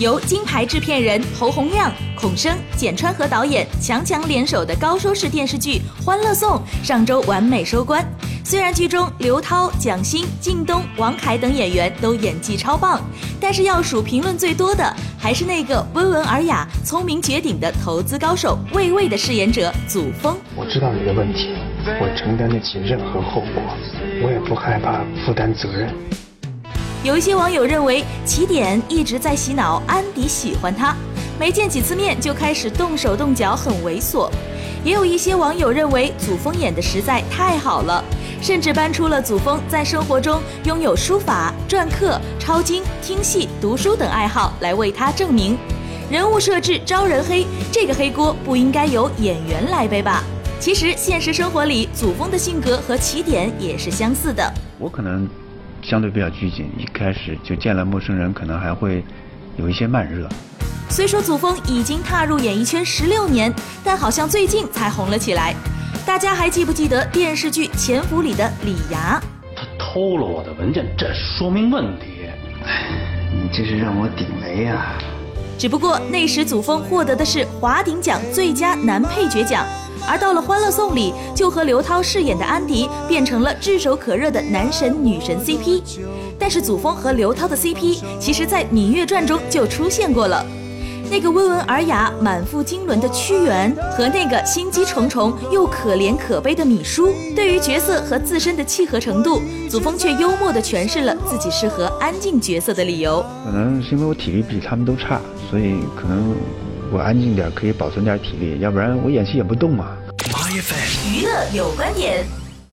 由金牌制片人侯洪亮、孔笙、简川和导演强强联手的高收视电视剧《欢乐颂》上周完美收官。虽然剧中刘涛、蒋欣、靳东、王凯等演员都演技超棒，但是要数评论最多的，还是那个温文尔雅、聪明绝顶的投资高手魏巍的饰演者祖峰。我知道你的问题，我承担得起任何后果，我也不害怕负担责任。有一些网友认为起点一直在洗脑安迪喜欢他，没见几次面就开始动手动脚，很猥琐。也有一些网友认为祖峰演的实在太好了，甚至搬出了祖峰在生活中拥有书法、篆刻、抄经、听戏、读书等爱好来为他证明。人物设置招人黑，这个黑锅不应该由演员来背吧？其实现实生活里，祖峰的性格和起点也是相似的。我可能。相对比较拘谨，一开始就见了陌生人，可能还会有一些慢热。虽说祖峰已经踏入演艺圈十六年，但好像最近才红了起来。大家还记不记得电视剧《潜伏》里的李涯？他偷了我的文件，这说明问题。哎，你这是让我顶雷呀！只不过那时祖峰获得的是华鼎奖最佳男配角奖。而到了《欢乐颂》里，就和刘涛饰演的安迪变成了炙手可热的男神女神 CP。但是祖峰和刘涛的 CP，其实在《芈月传》中就出现过了。那个温文尔雅、满腹经纶的屈原，和那个心机重重又可怜可悲的米叔，对于角色和自身的契合程度，祖峰却幽默地诠释了自己适合安静角色的理由。可能是因为我体力比他们都差，所以可能。我安静点，可以保存点体力，要不然我演戏演不动嘛。娱乐有观点。